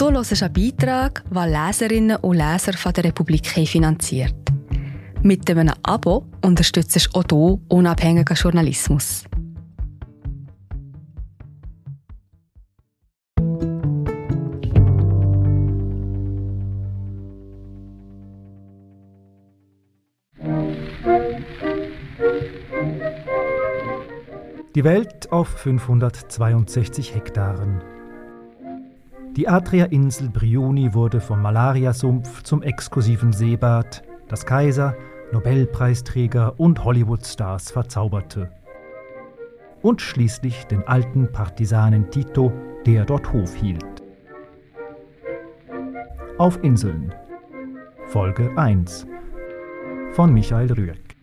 Du hörst einen Beitrag, den Leserinnen und Leser von der Republik finanziert. Mit einem Abo unterstützt du auch du unabhängigen Journalismus. Die Welt auf 562 Hektaren. Die Adria-Insel Brioni wurde vom Malariasumpf zum exklusiven Seebad, das Kaiser, Nobelpreisträger und Hollywood-Stars verzauberte. Und schließlich den alten Partisanen Tito, der dort Hof hielt. Auf Inseln. Folge 1 von Michael Rüegg.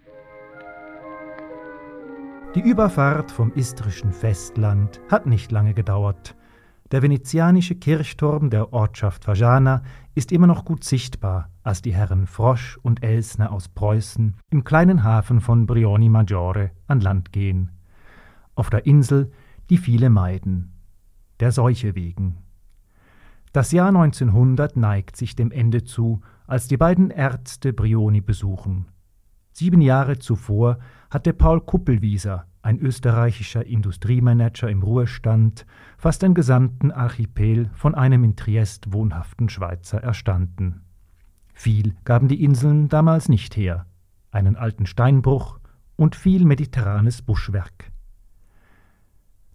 Die Überfahrt vom istrischen Festland hat nicht lange gedauert. Der venezianische Kirchturm der Ortschaft Fajana ist immer noch gut sichtbar, als die Herren Frosch und Elsner aus Preußen im kleinen Hafen von Brioni Maggiore an Land gehen. Auf der Insel, die viele meiden. Der Seuche wegen. Das Jahr 1900 neigt sich dem Ende zu, als die beiden Ärzte Brioni besuchen. Sieben Jahre zuvor hatte Paul Kuppelwieser, ein österreichischer Industriemanager im Ruhestand, fast den gesamten Archipel von einem in Triest wohnhaften Schweizer erstanden. Viel gaben die Inseln damals nicht her, einen alten Steinbruch und viel mediterranes Buschwerk.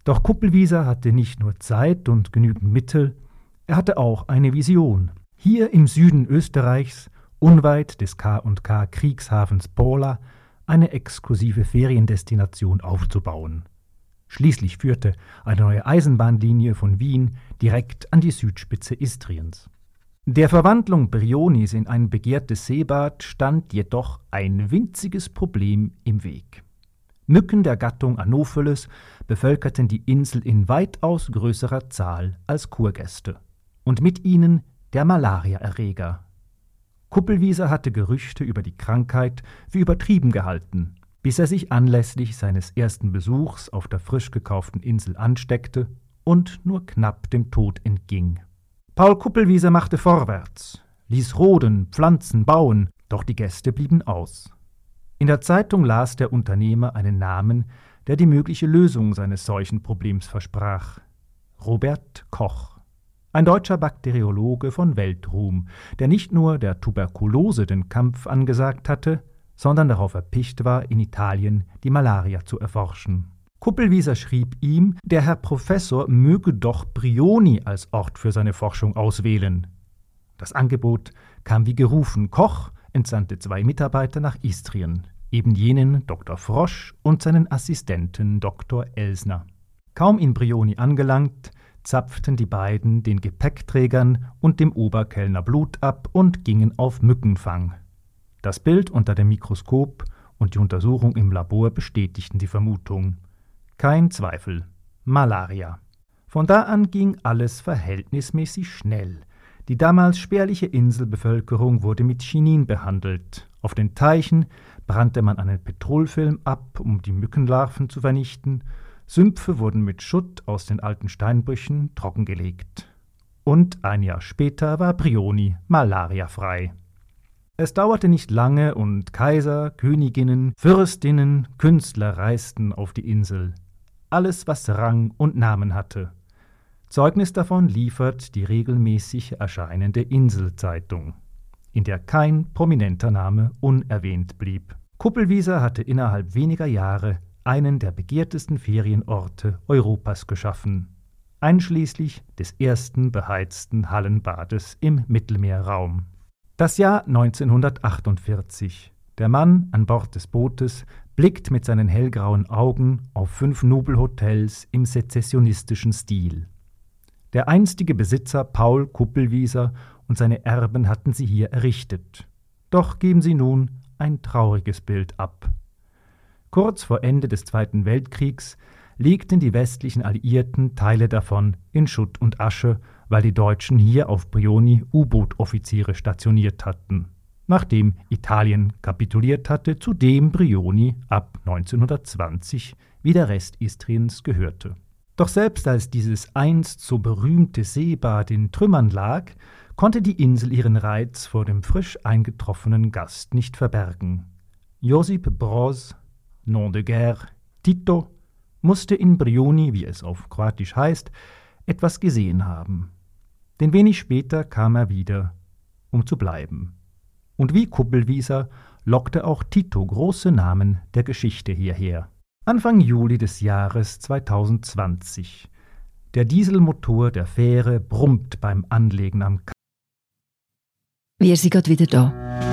Doch Kuppelwieser hatte nicht nur Zeit und genügend Mittel, er hatte auch eine Vision. Hier im Süden Österreichs unweit des K&K Kriegshafens Pola eine exklusive Feriendestination aufzubauen. Schließlich führte eine neue Eisenbahnlinie von Wien direkt an die Südspitze Istriens. Der Verwandlung Brionis in ein begehrtes Seebad stand jedoch ein winziges Problem im Weg. Mücken der Gattung Anopheles bevölkerten die Insel in weitaus größerer Zahl als Kurgäste. Und mit ihnen der Malariaerreger Kuppelwieser hatte Gerüchte über die Krankheit für übertrieben gehalten, bis er sich anlässlich seines ersten Besuchs auf der frisch gekauften Insel ansteckte und nur knapp dem Tod entging. Paul Kuppelwieser machte vorwärts, ließ roden, Pflanzen bauen, doch die Gäste blieben aus. In der Zeitung las der Unternehmer einen Namen, der die mögliche Lösung seines Seuchenproblems versprach. Robert Koch. Ein deutscher Bakteriologe von Weltruhm, der nicht nur der Tuberkulose den Kampf angesagt hatte, sondern darauf erpicht war, in Italien die Malaria zu erforschen. Kuppelwieser schrieb ihm, der Herr Professor möge doch Brioni als Ort für seine Forschung auswählen. Das Angebot kam wie gerufen. Koch entsandte zwei Mitarbeiter nach Istrien, eben jenen Dr. Frosch und seinen Assistenten Dr. Elsner. Kaum in Brioni angelangt, zapften die beiden den Gepäckträgern und dem Oberkellner Blut ab und gingen auf Mückenfang. Das Bild unter dem Mikroskop und die Untersuchung im Labor bestätigten die Vermutung. Kein Zweifel. Malaria. Von da an ging alles verhältnismäßig schnell. Die damals spärliche Inselbevölkerung wurde mit Chinin behandelt. Auf den Teichen brannte man einen Petrolfilm ab, um die Mückenlarven zu vernichten, Sümpfe wurden mit Schutt aus den alten Steinbrüchen trockengelegt. Und ein Jahr später war Brioni malariafrei. Es dauerte nicht lange und Kaiser, Königinnen, Fürstinnen, Künstler reisten auf die Insel. Alles, was Rang und Namen hatte. Zeugnis davon liefert die regelmäßig erscheinende Inselzeitung, in der kein prominenter Name unerwähnt blieb. Kuppelwieser hatte innerhalb weniger Jahre einen der begehrtesten Ferienorte Europas geschaffen, einschließlich des ersten beheizten Hallenbades im Mittelmeerraum. Das Jahr 1948. Der Mann an Bord des Bootes blickt mit seinen hellgrauen Augen auf fünf Nobelhotels im sezessionistischen Stil. Der einstige Besitzer Paul Kuppelwieser und seine Erben hatten sie hier errichtet. Doch geben sie nun ein trauriges Bild ab. Kurz vor Ende des Zweiten Weltkriegs legten die westlichen Alliierten Teile davon in Schutt und Asche, weil die Deutschen hier auf Brioni U-Boot-Offiziere stationiert hatten, nachdem Italien kapituliert hatte, zu dem Brioni ab 1920 wie der Rest Istriens gehörte. Doch selbst als dieses einst so berühmte Seebad in Trümmern lag, konnte die Insel ihren Reiz vor dem frisch eingetroffenen Gast nicht verbergen. Josip Broz, Nom de Guerre, Tito, musste in Brioni, wie es auf Kroatisch heißt, etwas gesehen haben. Denn wenig später kam er wieder, um zu bleiben. Und wie Kuppelwieser lockte auch Tito große Namen der Geschichte hierher. Anfang Juli des Jahres 2020. Der Dieselmotor der Fähre brummt beim Anlegen am K Wir sind gerade wieder da.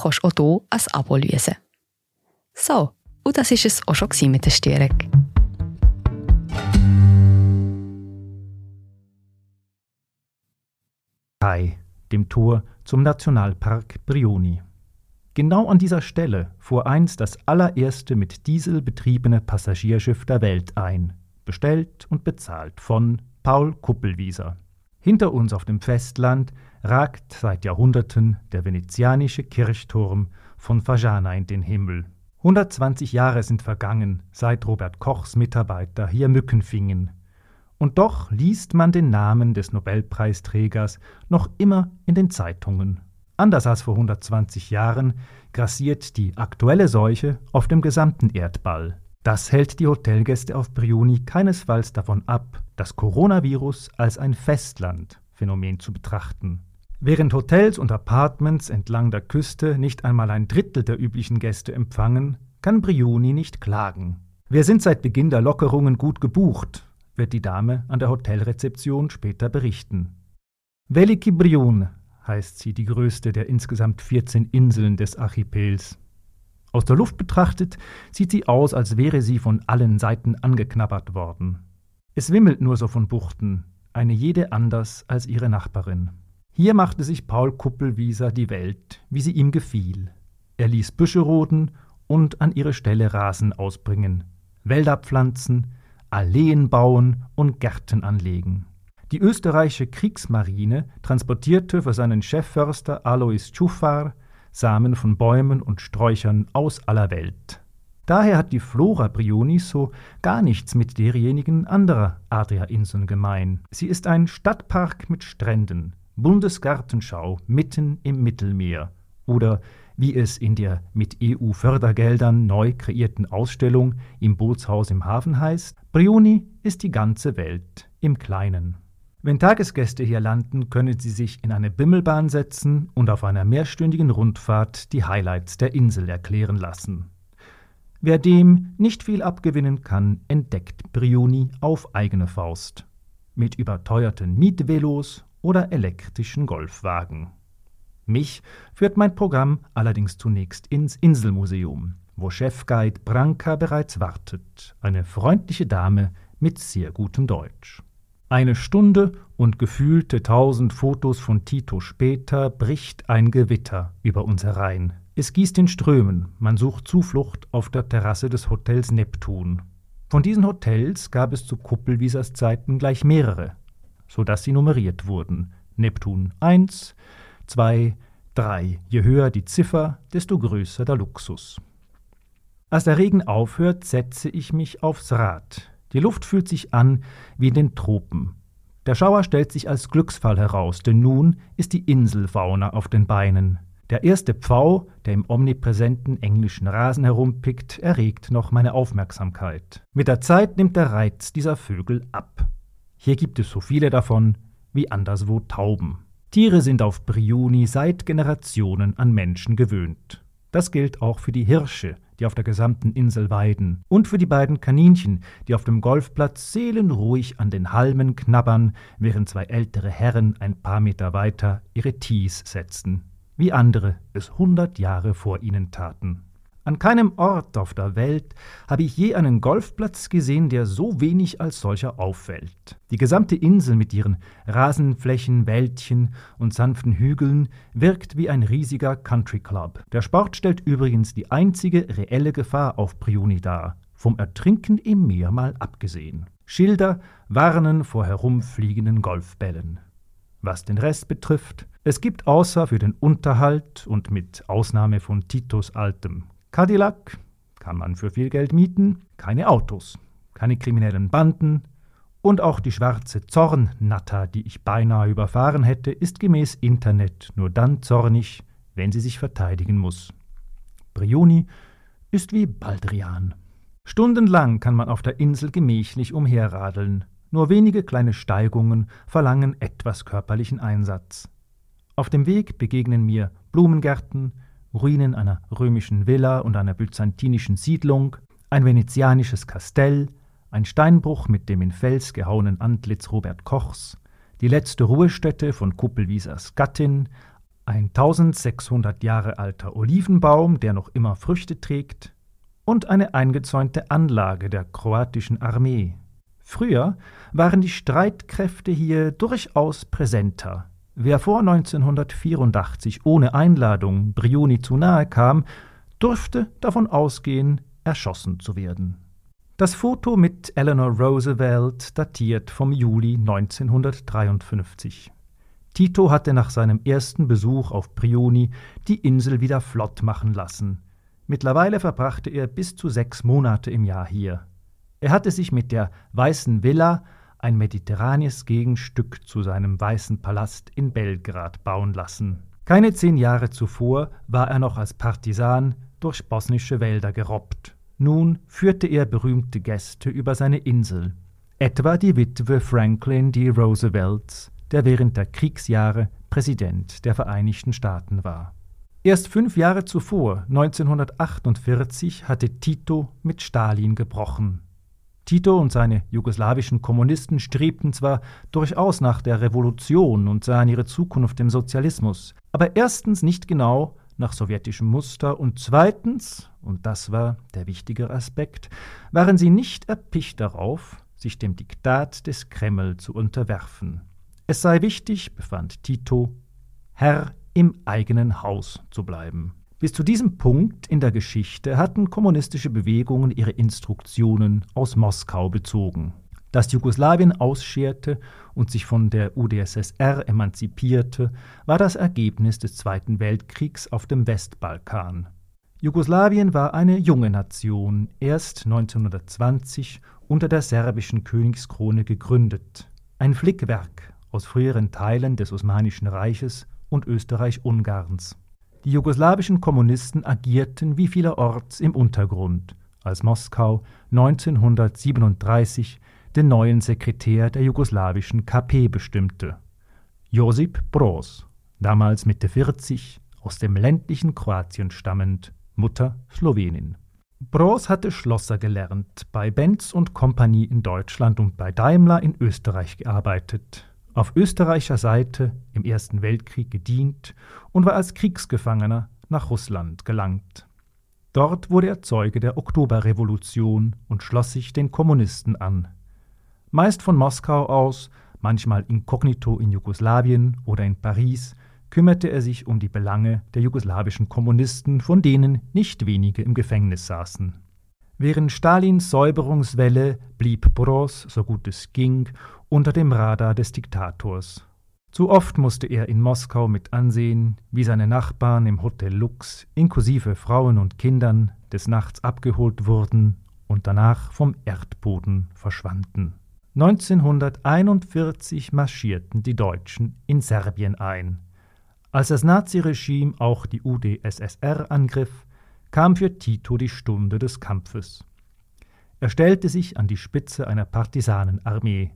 kannst du auch hier ein Abo lösen. So, und das war es auch schon mit der Störung. Kai, dem Tor zum Nationalpark Brioni. Genau an dieser Stelle fuhr einst das allererste mit Diesel betriebene Passagierschiff der Welt ein, bestellt und bezahlt von Paul Kuppelwieser. Hinter uns auf dem Festland ragt seit Jahrhunderten der venezianische Kirchturm von Fajana in den Himmel. 120 Jahre sind vergangen, seit Robert Kochs Mitarbeiter hier Mücken fingen. Und doch liest man den Namen des Nobelpreisträgers noch immer in den Zeitungen. Anders als vor 120 Jahren grassiert die aktuelle Seuche auf dem gesamten Erdball. Das hält die Hotelgäste auf Brioni keinesfalls davon ab, das Coronavirus als ein Festlandphänomen zu betrachten. Während Hotels und Apartments entlang der Küste nicht einmal ein Drittel der üblichen Gäste empfangen, kann Brioni nicht klagen. Wir sind seit Beginn der Lockerungen gut gebucht, wird die Dame an der Hotelrezeption später berichten. Veliki Briun heißt sie die größte der insgesamt 14 Inseln des Archipels. Aus der Luft betrachtet sieht sie aus, als wäre sie von allen Seiten angeknabbert worden. Es wimmelt nur so von Buchten, eine jede anders als ihre Nachbarin. Hier machte sich Paul Kuppelwieser die Welt, wie sie ihm gefiel. Er ließ Büsche roden und an ihre Stelle Rasen ausbringen, Wälder pflanzen, Alleen bauen und Gärten anlegen. Die österreichische Kriegsmarine transportierte für seinen Chefförster Alois Tschufar Samen von Bäumen und Sträuchern aus aller Welt. Daher hat die Flora Brionis so gar nichts mit derjenigen anderer Adria-Inseln gemein. Sie ist ein Stadtpark mit Stränden, Bundesgartenschau mitten im Mittelmeer oder wie es in der mit EU-Fördergeldern neu kreierten Ausstellung im Bootshaus im Hafen heißt, Brioni ist die ganze Welt im Kleinen. Wenn Tagesgäste hier landen, können sie sich in eine Bimmelbahn setzen und auf einer mehrstündigen Rundfahrt die Highlights der Insel erklären lassen. Wer dem nicht viel abgewinnen kann, entdeckt Brioni auf eigene Faust. Mit überteuerten Mietvelos oder elektrischen Golfwagen. Mich führt mein Programm allerdings zunächst ins Inselmuseum, wo Chefguide Branka bereits wartet, eine freundliche Dame mit sehr gutem Deutsch. Eine Stunde und gefühlte tausend Fotos von Tito später bricht ein Gewitter über uns herein. Es gießt in Strömen, man sucht Zuflucht auf der Terrasse des Hotels Neptun. Von diesen Hotels gab es zu Kuppelwiesers Zeiten gleich mehrere, so dass sie nummeriert wurden. Neptun 1, 2, 3. Je höher die Ziffer, desto größer der Luxus. Als der Regen aufhört, setze ich mich aufs Rad. Die Luft fühlt sich an wie in den Tropen. Der Schauer stellt sich als Glücksfall heraus, denn nun ist die Inselfauna auf den Beinen. Der erste Pfau, der im omnipräsenten englischen Rasen herumpickt, erregt noch meine Aufmerksamkeit. Mit der Zeit nimmt der Reiz dieser Vögel ab. Hier gibt es so viele davon wie anderswo Tauben. Tiere sind auf Brioni seit Generationen an Menschen gewöhnt. Das gilt auch für die Hirsche, die auf der gesamten Insel weiden, und für die beiden Kaninchen, die auf dem Golfplatz seelenruhig an den Halmen knabbern, während zwei ältere Herren ein paar Meter weiter ihre Tees setzten, wie andere es hundert Jahre vor ihnen taten. An keinem Ort auf der Welt habe ich je einen Golfplatz gesehen, der so wenig als solcher auffällt. Die gesamte Insel mit ihren Rasenflächen, Wäldchen und sanften Hügeln wirkt wie ein riesiger Country Club. Der Sport stellt übrigens die einzige reelle Gefahr auf Priuni dar, vom Ertrinken im Meer mal abgesehen. Schilder warnen vor herumfliegenden Golfbällen. Was den Rest betrifft, es gibt außer für den Unterhalt und mit Ausnahme von Titos altem Cadillac kann man für viel Geld mieten, keine Autos, keine kriminellen Banden und auch die schwarze Zornnatter, die ich beinahe überfahren hätte, ist gemäß Internet nur dann zornig, wenn sie sich verteidigen muss. Brioni ist wie Baldrian. Stundenlang kann man auf der Insel gemächlich umherradeln. Nur wenige kleine Steigungen verlangen etwas körperlichen Einsatz. Auf dem Weg begegnen mir Blumengärten, Ruinen einer römischen Villa und einer byzantinischen Siedlung, ein venezianisches Kastell, ein Steinbruch mit dem in Fels gehauenen Antlitz Robert Kochs, die letzte Ruhestätte von Kuppelwiesers Gattin, ein 1600 Jahre alter Olivenbaum, der noch immer Früchte trägt, und eine eingezäunte Anlage der kroatischen Armee. Früher waren die Streitkräfte hier durchaus präsenter. Wer vor 1984 ohne Einladung Brioni zu nahe kam, durfte davon ausgehen, erschossen zu werden. Das Foto mit Eleanor Roosevelt datiert vom Juli 1953. Tito hatte nach seinem ersten Besuch auf Prioni die Insel wieder flott machen lassen. Mittlerweile verbrachte er bis zu sechs Monate im Jahr hier. Er hatte sich mit der Weißen Villa ein mediterranes Gegenstück zu seinem Weißen Palast in Belgrad bauen lassen. Keine zehn Jahre zuvor war er noch als Partisan durch bosnische Wälder gerobbt. Nun führte er berühmte Gäste über seine Insel, etwa die Witwe Franklin D. Roosevelts, der während der Kriegsjahre Präsident der Vereinigten Staaten war. Erst fünf Jahre zuvor, 1948, hatte Tito mit Stalin gebrochen. Tito und seine jugoslawischen Kommunisten strebten zwar durchaus nach der Revolution und sahen ihre Zukunft im Sozialismus, aber erstens nicht genau nach sowjetischem Muster und zweitens, und das war der wichtige Aspekt, waren sie nicht erpicht darauf, sich dem Diktat des Kreml zu unterwerfen. Es sei wichtig, befand Tito, Herr im eigenen Haus zu bleiben. Bis zu diesem Punkt in der Geschichte hatten kommunistische Bewegungen ihre Instruktionen aus Moskau bezogen. Dass Jugoslawien ausscherte und sich von der UdSSR emanzipierte, war das Ergebnis des Zweiten Weltkriegs auf dem Westbalkan. Jugoslawien war eine junge Nation, erst 1920 unter der serbischen Königskrone gegründet. Ein Flickwerk aus früheren Teilen des Osmanischen Reiches und Österreich-Ungarns. Die jugoslawischen Kommunisten agierten wie vielerorts im Untergrund, als Moskau 1937 den neuen Sekretär der jugoslawischen KP bestimmte. Josip Broz, damals Mitte 40, aus dem ländlichen Kroatien stammend, Mutter Slowenin. Broz hatte Schlosser gelernt, bei Benz und Kompanie in Deutschland und bei Daimler in Österreich gearbeitet auf österreichischer Seite im Ersten Weltkrieg gedient und war als Kriegsgefangener nach Russland gelangt. Dort wurde er Zeuge der Oktoberrevolution und schloss sich den Kommunisten an. Meist von Moskau aus, manchmal inkognito in Jugoslawien oder in Paris, kümmerte er sich um die Belange der jugoslawischen Kommunisten, von denen nicht wenige im Gefängnis saßen. Während Stalins Säuberungswelle blieb Broz, so gut es ging, unter dem Radar des Diktators. Zu oft musste er in Moskau mit ansehen, wie seine Nachbarn im Hotel Lux, inklusive Frauen und Kindern, des Nachts abgeholt wurden und danach vom Erdboden verschwanden. 1941 marschierten die Deutschen in Serbien ein. Als das Naziregime auch die UdSSR angriff, kam für Tito die Stunde des Kampfes. Er stellte sich an die Spitze einer Partisanenarmee.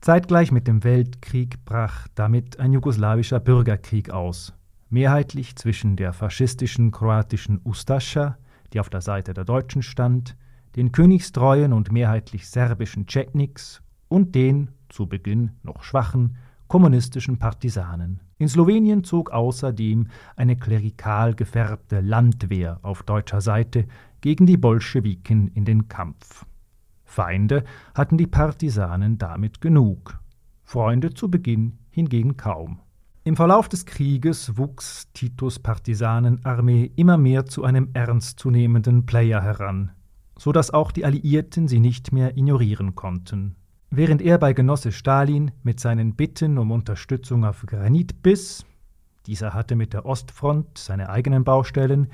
Zeitgleich mit dem Weltkrieg brach damit ein jugoslawischer Bürgerkrieg aus, mehrheitlich zwischen der faschistischen kroatischen Ustascha, die auf der Seite der Deutschen stand, den königstreuen und mehrheitlich serbischen Chetniks und den, zu Beginn noch schwachen, kommunistischen Partisanen. In Slowenien zog außerdem eine klerikal gefärbte Landwehr auf deutscher Seite gegen die Bolschewiken in den Kampf. Feinde hatten die Partisanen damit genug, Freunde zu Beginn hingegen kaum. Im Verlauf des Krieges wuchs Titos Partisanenarmee immer mehr zu einem ernstzunehmenden Player heran, so dass auch die Alliierten sie nicht mehr ignorieren konnten. Während er bei Genosse Stalin mit seinen Bitten um Unterstützung auf Granit biss, dieser hatte mit der Ostfront seine eigenen Baustellen,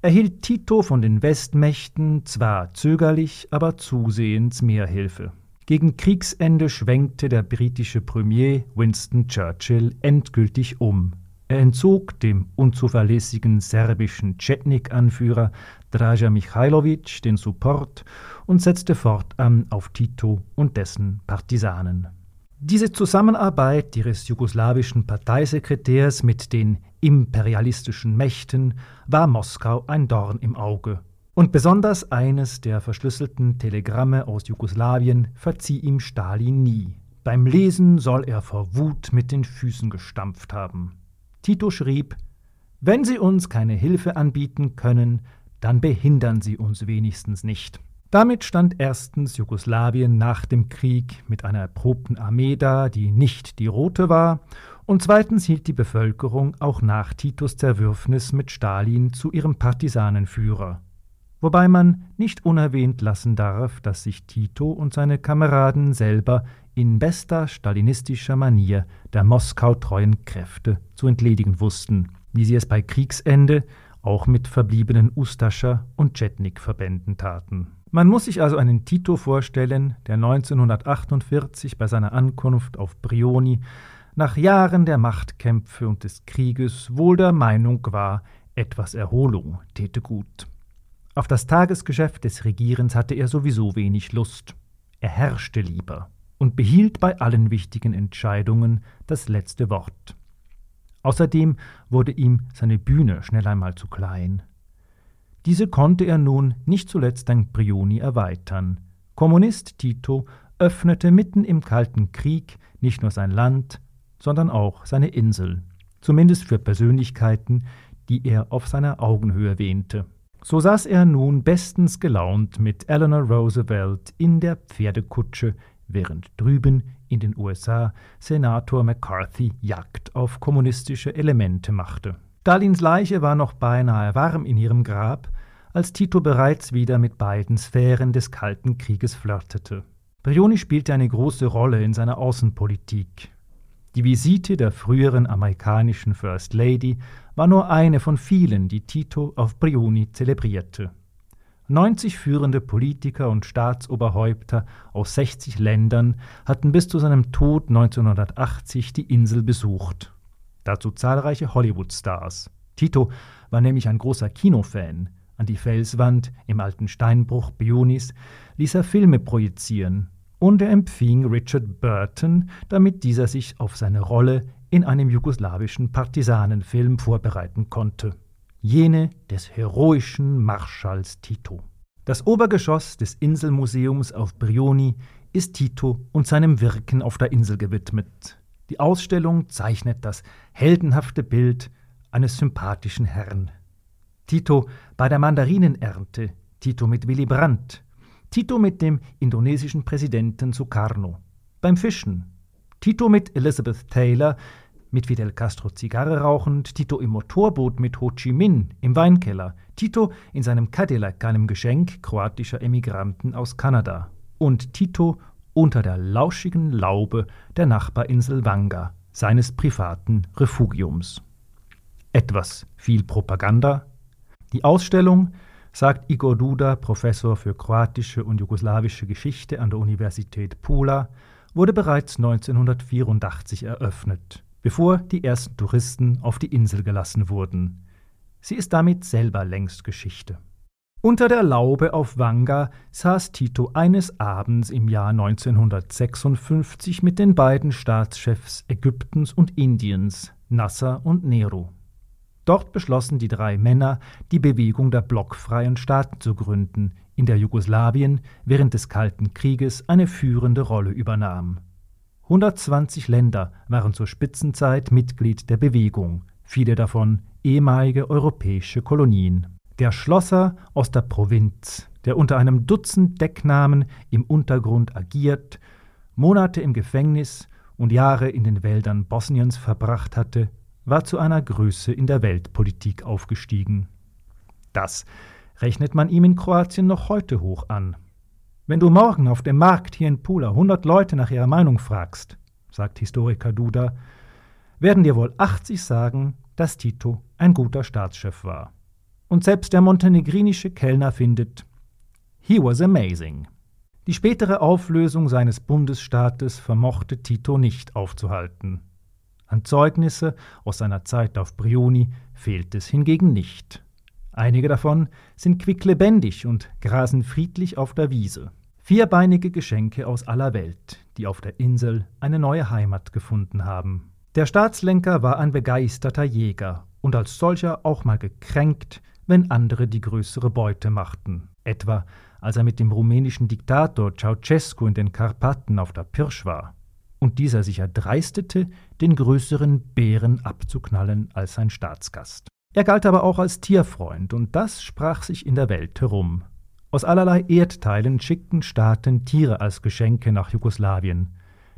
erhielt Tito von den Westmächten zwar zögerlich, aber zusehends mehr Hilfe. Gegen Kriegsende schwenkte der britische Premier Winston Churchill endgültig um. Er entzog dem unzuverlässigen serbischen Chetnik-Anführer Draja Michailovic den Support und setzte fortan auf Tito und dessen Partisanen. Diese Zusammenarbeit ihres jugoslawischen Parteisekretärs mit den imperialistischen Mächten war Moskau ein Dorn im Auge. Und besonders eines der verschlüsselten Telegramme aus Jugoslawien verzieh ihm Stalin nie. Beim Lesen soll er vor Wut mit den Füßen gestampft haben. Tito schrieb Wenn Sie uns keine Hilfe anbieten können, dann behindern Sie uns wenigstens nicht. Damit stand erstens Jugoslawien nach dem Krieg mit einer erprobten Armee da, die nicht die rote war, und zweitens hielt die Bevölkerung auch nach Titos Zerwürfnis mit Stalin zu ihrem Partisanenführer. Wobei man nicht unerwähnt lassen darf, dass sich Tito und seine Kameraden selber in bester stalinistischer Manier der Moskau-treuen Kräfte zu entledigen wussten, wie sie es bei Kriegsende auch mit verbliebenen Ustascha und Chetnik-Verbänden taten. Man muss sich also einen Tito vorstellen, der 1948 bei seiner Ankunft auf Brioni nach Jahren der Machtkämpfe und des Krieges wohl der Meinung war, etwas Erholung täte gut. Auf das Tagesgeschäft des Regierens hatte er sowieso wenig Lust. Er herrschte lieber und behielt bei allen wichtigen Entscheidungen das letzte Wort. Außerdem wurde ihm seine Bühne schnell einmal zu klein. Diese konnte er nun nicht zuletzt dank Brioni erweitern. Kommunist Tito öffnete mitten im Kalten Krieg nicht nur sein Land, sondern auch seine Insel, zumindest für Persönlichkeiten, die er auf seiner Augenhöhe wähnte. So saß er nun bestens gelaunt mit Eleanor Roosevelt in der Pferdekutsche, während drüben in den USA Senator McCarthy Jagd auf kommunistische Elemente machte. Stalins Leiche war noch beinahe warm in ihrem Grab, als Tito bereits wieder mit beiden Sphären des Kalten Krieges flirtete. Brioni spielte eine große Rolle in seiner Außenpolitik. Die Visite der früheren amerikanischen First Lady war nur eine von vielen, die Tito auf Brioni zelebrierte. 90 führende Politiker und Staatsoberhäupter aus 60 Ländern hatten bis zu seinem Tod 1980 die Insel besucht. Dazu zahlreiche Hollywood-Stars. Tito war nämlich ein großer Kinofan. An die Felswand im alten Steinbruch Bionis ließ er Filme projizieren und er empfing Richard Burton, damit dieser sich auf seine Rolle in einem jugoslawischen Partisanenfilm vorbereiten konnte jene des heroischen Marschalls Tito. Das Obergeschoss des Inselmuseums auf Brioni ist Tito und seinem Wirken auf der Insel gewidmet. Die Ausstellung zeichnet das heldenhafte Bild eines sympathischen Herrn. Tito bei der Mandarinenernte, Tito mit Willy Brandt, Tito mit dem indonesischen Präsidenten Sukarno, beim Fischen, Tito mit Elizabeth Taylor, mit Fidel Castro Zigarre rauchend, Tito im Motorboot mit Ho Chi Minh im Weinkeller, Tito in seinem Cadillac, einem Geschenk kroatischer Emigranten aus Kanada und Tito unter der lauschigen Laube der Nachbarinsel Wanga, seines privaten Refugiums. Etwas viel Propaganda. Die Ausstellung, sagt Igor Duda, Professor für kroatische und jugoslawische Geschichte an der Universität Pula, wurde bereits 1984 eröffnet bevor die ersten Touristen auf die Insel gelassen wurden. Sie ist damit selber längst Geschichte. Unter der Laube auf Wanga saß Tito eines Abends im Jahr 1956 mit den beiden Staatschefs Ägyptens und Indiens, Nasser und Nehru. Dort beschlossen die drei Männer, die Bewegung der blockfreien Staaten zu gründen, in der Jugoslawien während des Kalten Krieges eine führende Rolle übernahm. 120 Länder waren zur Spitzenzeit Mitglied der Bewegung, viele davon ehemalige europäische Kolonien. Der Schlosser aus der Provinz, der unter einem Dutzend Decknamen im Untergrund agiert, Monate im Gefängnis und Jahre in den Wäldern Bosniens verbracht hatte, war zu einer Größe in der Weltpolitik aufgestiegen. Das rechnet man ihm in Kroatien noch heute hoch an. Wenn du morgen auf dem Markt hier in Pula hundert Leute nach ihrer Meinung fragst, sagt Historiker Duda, werden dir wohl 80 sagen, dass Tito ein guter Staatschef war. Und selbst der montenegrinische Kellner findet, he was amazing. Die spätere Auflösung seines Bundesstaates vermochte Tito nicht aufzuhalten. An Zeugnisse aus seiner Zeit auf Brioni fehlt es hingegen nicht. Einige davon sind quicklebendig und grasen friedlich auf der Wiese. Vierbeinige Geschenke aus aller Welt, die auf der Insel eine neue Heimat gefunden haben. Der Staatslenker war ein begeisterter Jäger und als solcher auch mal gekränkt, wenn andere die größere Beute machten. Etwa als er mit dem rumänischen Diktator Ceausescu in den Karpaten auf der Pirsch war und dieser sich erdreistete, den größeren Bären abzuknallen als sein Staatsgast. Er galt aber auch als Tierfreund, und das sprach sich in der Welt herum. Aus allerlei Erdteilen schickten Staaten Tiere als Geschenke nach Jugoslawien.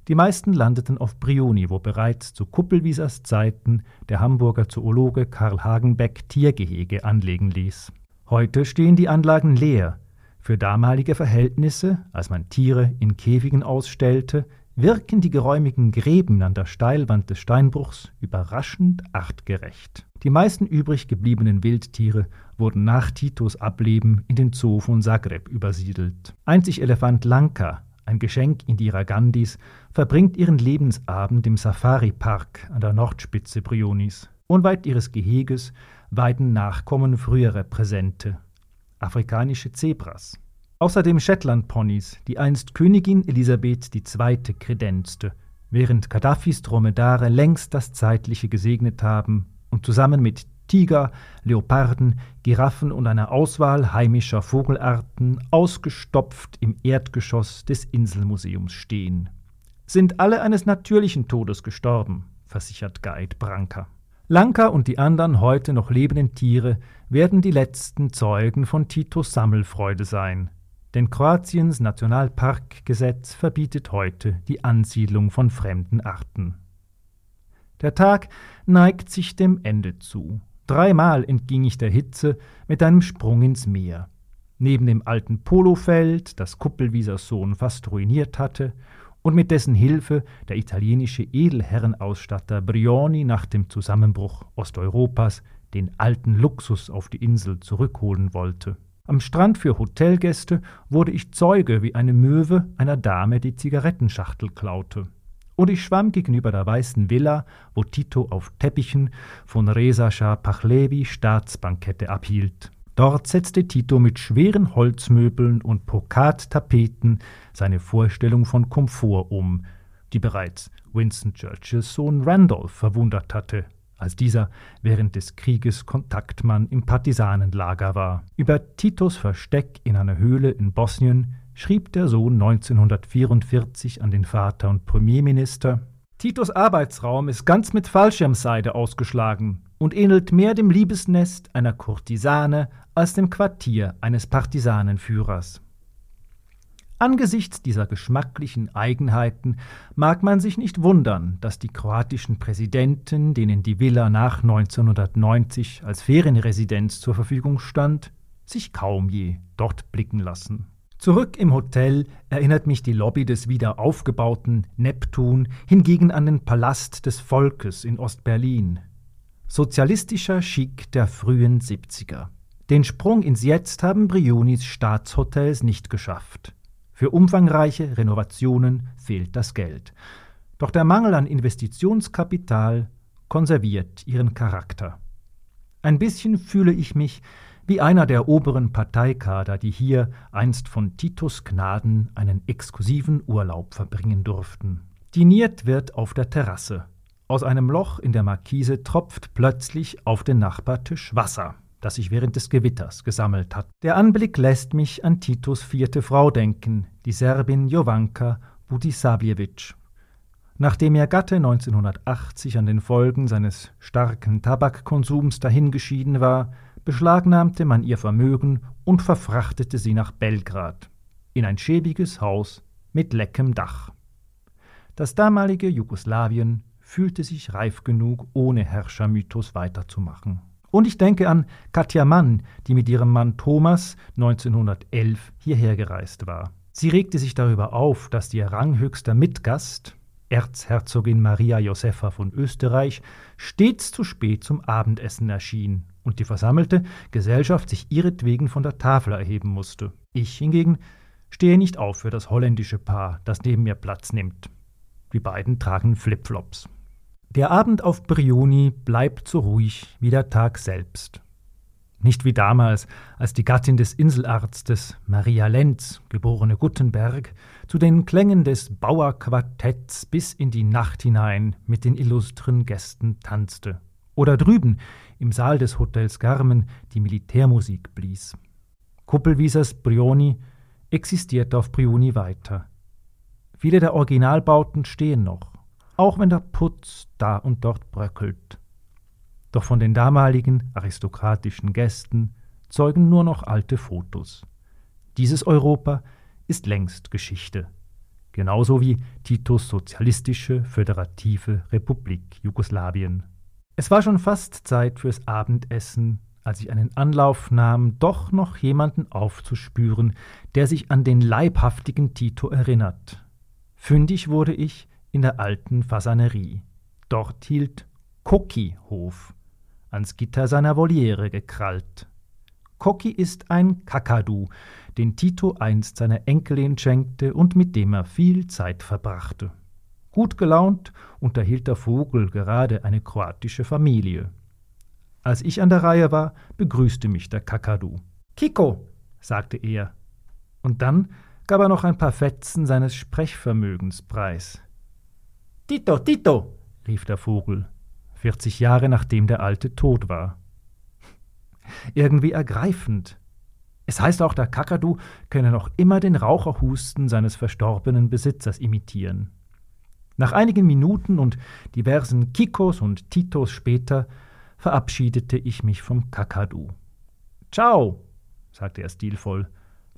Die meisten landeten auf Brioni, wo bereits zu Kuppelwiesers Zeiten der Hamburger Zoologe Karl Hagenbeck Tiergehege anlegen ließ. Heute stehen die Anlagen leer. Für damalige Verhältnisse, als man Tiere in Käfigen ausstellte, wirken die geräumigen Gräben an der Steilwand des Steinbruchs überraschend artgerecht. Die meisten übrig gebliebenen Wildtiere wurden nach Titos Ableben in den Zoo von Zagreb übersiedelt. Einzig Elefant Lanka, ein Geschenk Indira Gandhis, verbringt ihren Lebensabend im Safari-Park an der Nordspitze Brionis. Unweit ihres Geheges weiden Nachkommen früherer Präsente, afrikanische Zebras. Außerdem Shetland-Ponys, die einst Königin Elisabeth II. kredenzte, während Gaddafis Dromedare längst das Zeitliche gesegnet haben und zusammen mit Tiger, Leoparden, Giraffen und einer Auswahl heimischer Vogelarten ausgestopft im Erdgeschoss des Inselmuseums stehen. Sind alle eines natürlichen Todes gestorben, versichert Guide Branca. Lanka und die anderen heute noch lebenden Tiere werden die letzten Zeugen von Titos Sammelfreude sein, denn Kroatiens Nationalparkgesetz verbietet heute die Ansiedlung von fremden Arten. Der Tag neigt sich dem Ende zu. Dreimal entging ich der Hitze mit einem Sprung ins Meer. Neben dem alten Polofeld, das Kuppelwiesers Sohn fast ruiniert hatte, und mit dessen Hilfe der italienische Edelherrenausstatter Brioni nach dem Zusammenbruch Osteuropas den alten Luxus auf die Insel zurückholen wollte. Am Strand für Hotelgäste wurde ich Zeuge, wie eine Möwe einer Dame die Zigarettenschachtel klaute. Und ich schwamm gegenüber der weißen Villa, wo Tito auf Teppichen von Reza Shah Pachlevi Staatsbankette abhielt. Dort setzte Tito mit schweren Holzmöbeln und Brokattapeten seine Vorstellung von Komfort um, die bereits Winston Churchills Sohn Randolph verwundert hatte als dieser während des Krieges Kontaktmann im Partisanenlager war. Über Titos Versteck in einer Höhle in Bosnien schrieb der Sohn 1944 an den Vater und Premierminister Titos Arbeitsraum ist ganz mit Fallschirmseide ausgeschlagen und ähnelt mehr dem Liebesnest einer Kurtisane als dem Quartier eines Partisanenführers. Angesichts dieser geschmacklichen Eigenheiten mag man sich nicht wundern, dass die kroatischen Präsidenten, denen die Villa nach 1990 als Ferienresidenz zur Verfügung stand, sich kaum je dort blicken lassen. Zurück im Hotel erinnert mich die Lobby des wieder aufgebauten Neptun hingegen an den Palast des Volkes in Ostberlin. Sozialistischer Schick der frühen 70er. Den Sprung ins Jetzt haben Brionis Staatshotels nicht geschafft. Für umfangreiche Renovationen fehlt das Geld. Doch der Mangel an Investitionskapital konserviert ihren Charakter. Ein bisschen fühle ich mich wie einer der oberen Parteikader, die hier einst von Titus Gnaden einen exklusiven Urlaub verbringen durften. Diniert wird auf der Terrasse. Aus einem Loch in der Markise tropft plötzlich auf den Nachbartisch Wasser das sich während des Gewitters gesammelt hat. Der Anblick lässt mich an Titos vierte Frau denken, die Serbin Jovanka Budisavljevic. Nachdem ihr Gatte 1980 an den Folgen seines starken Tabakkonsums dahingeschieden war, beschlagnahmte man ihr Vermögen und verfrachtete sie nach Belgrad, in ein schäbiges Haus mit leckem Dach. Das damalige Jugoslawien fühlte sich reif genug, ohne Herrschermythos weiterzumachen. Und ich denke an Katja Mann, die mit ihrem Mann Thomas 1911 hierher gereist war. Sie regte sich darüber auf, dass ihr ranghöchster Mitgast, Erzherzogin Maria Josepha von Österreich, stets zu spät zum Abendessen erschien und die versammelte Gesellschaft sich ihretwegen von der Tafel erheben musste. Ich hingegen stehe nicht auf für das holländische Paar, das neben mir Platz nimmt. Die beiden tragen Flipflops. Der Abend auf Brioni bleibt so ruhig wie der Tag selbst. Nicht wie damals, als die Gattin des Inselarztes, Maria Lenz, geborene Guttenberg, zu den Klängen des Bauerquartetts bis in die Nacht hinein mit den illustren Gästen tanzte. Oder drüben im Saal des Hotels Garmen die Militärmusik blies. Kuppelwiesers Brioni existiert auf Brioni weiter. Viele der Originalbauten stehen noch, auch wenn der Putz da und dort bröckelt. Doch von den damaligen aristokratischen Gästen zeugen nur noch alte Fotos. Dieses Europa ist längst Geschichte, genauso wie Titos sozialistische föderative Republik Jugoslawien. Es war schon fast Zeit fürs Abendessen, als ich einen Anlauf nahm, doch noch jemanden aufzuspüren, der sich an den leibhaftigen Tito erinnert. Fündig wurde ich in der alten Fasanerie. Dort hielt Koki Hof, ans Gitter seiner Voliere gekrallt. Koki ist ein Kakadu, den Tito einst seiner Enkelin schenkte und mit dem er viel Zeit verbrachte. Gut gelaunt unterhielt der Vogel gerade eine kroatische Familie. Als ich an der Reihe war, begrüßte mich der Kakadu. Kiko, sagte er. Und dann gab er noch ein paar Fetzen seines Sprechvermögens preis. Tito, Tito, rief der Vogel, vierzig Jahre nachdem der Alte tot war. Irgendwie ergreifend. Es heißt auch, der Kakadu könne noch immer den Raucherhusten seines verstorbenen Besitzers imitieren. Nach einigen Minuten und diversen Kikos und Titos später verabschiedete ich mich vom Kakadu. Ciao, sagte er stilvoll.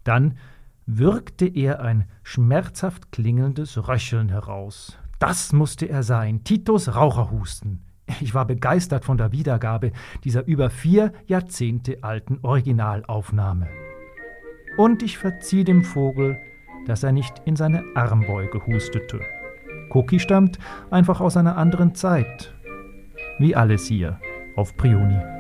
Dann würgte er ein schmerzhaft klingelndes Röcheln heraus, das musste er sein, Titos Raucherhusten. Ich war begeistert von der Wiedergabe dieser über vier Jahrzehnte alten Originalaufnahme. Und ich verzieh dem Vogel, dass er nicht in seine Armbeuge hustete. Koki stammt einfach aus einer anderen Zeit. Wie alles hier auf Prioni.